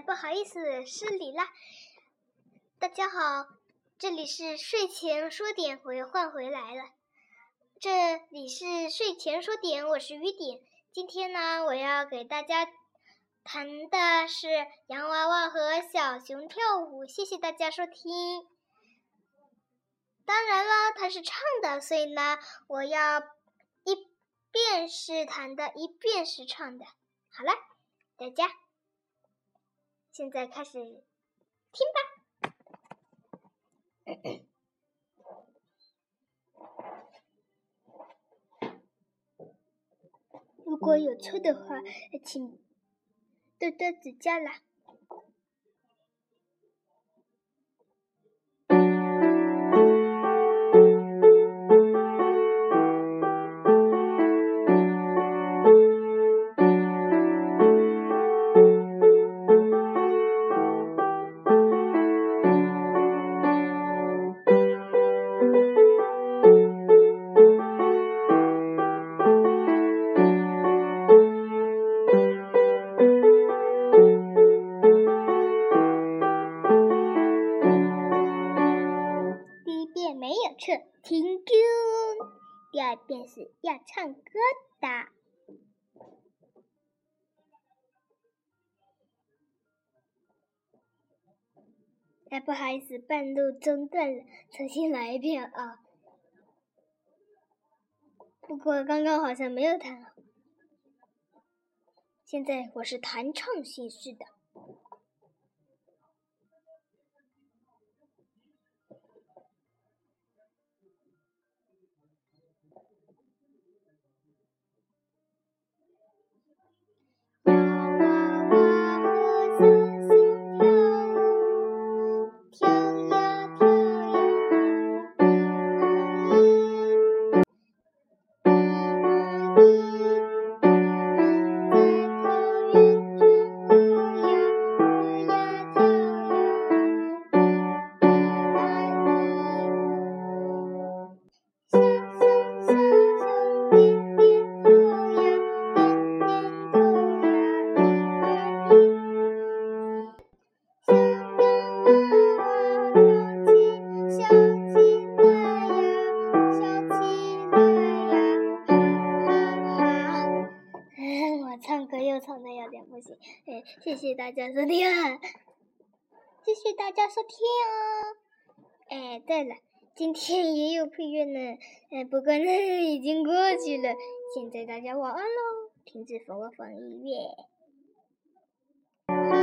不好意思，失礼啦。大家好，这里是睡前说点，我又换回来了。这里是睡前说点，我是雨点。今天呢，我要给大家弹的是洋娃娃和小熊跳舞。谢谢大家收听。当然了，它是唱的，所以呢，我要一遍是弹的，一遍是唱的。好了，大家现在开始听吧。如果有错的话，请多多指教啦。没有错听歌，第二遍是要唱歌的。哎，不好意思，半路中断了，重新来一遍啊。不过刚刚好像没有弹。现在我是弹唱形式的。唱的有点不行，哎，谢谢大家收听，啊谢谢大家收听哦。哎，对了，今天也有配乐呢，哎，不过呢已经过去了，现在大家晚安喽，停止播放音乐。